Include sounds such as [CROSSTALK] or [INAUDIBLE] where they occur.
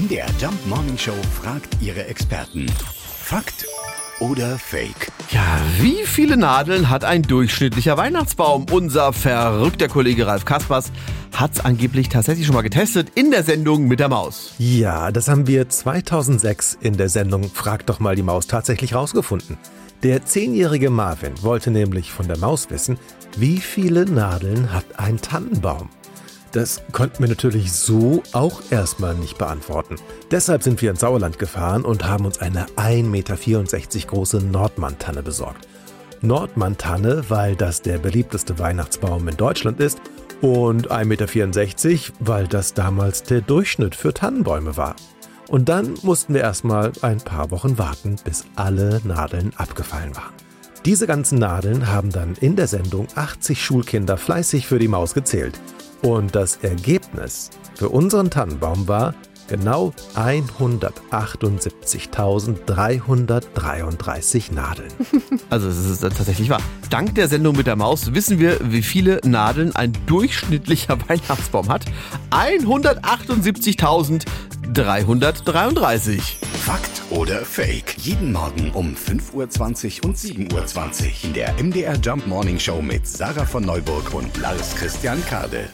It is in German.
MDR Jump Morning Show fragt ihre Experten. Fakt oder Fake? Ja, wie viele Nadeln hat ein durchschnittlicher Weihnachtsbaum? Unser verrückter Kollege Ralf Kaspers hat's angeblich tatsächlich schon mal getestet in der Sendung mit der Maus. Ja, das haben wir 2006 in der Sendung Frag doch mal die Maus tatsächlich rausgefunden. Der zehnjährige Marvin wollte nämlich von der Maus wissen, wie viele Nadeln hat ein Tannenbaum? Das konnten wir natürlich so auch erstmal nicht beantworten. Deshalb sind wir ins Sauerland gefahren und haben uns eine 1,64 Meter große Nordmann-Tanne besorgt. Nordmann-Tanne, weil das der beliebteste Weihnachtsbaum in Deutschland ist und 1,64 Meter, weil das damals der Durchschnitt für Tannenbäume war. Und dann mussten wir erstmal ein paar Wochen warten, bis alle Nadeln abgefallen waren. Diese ganzen Nadeln haben dann in der Sendung 80 Schulkinder fleißig für die Maus gezählt. Und das Ergebnis für unseren Tannenbaum war genau 178.333 Nadeln. [LAUGHS] Also es ist tatsächlich wahr. Dank der Sendung mit der Maus wissen wir, wie viele Nadeln ein durchschnittlicher [LAUGHS] Weihnachtsbaum hat. 178.333. Fakt oder Fake? Jeden Morgen um 5.20 Uhr und 7.20 Uhr in der MDR Jump Morning Show mit Sarah von Neuburg und Lars Christian Kade.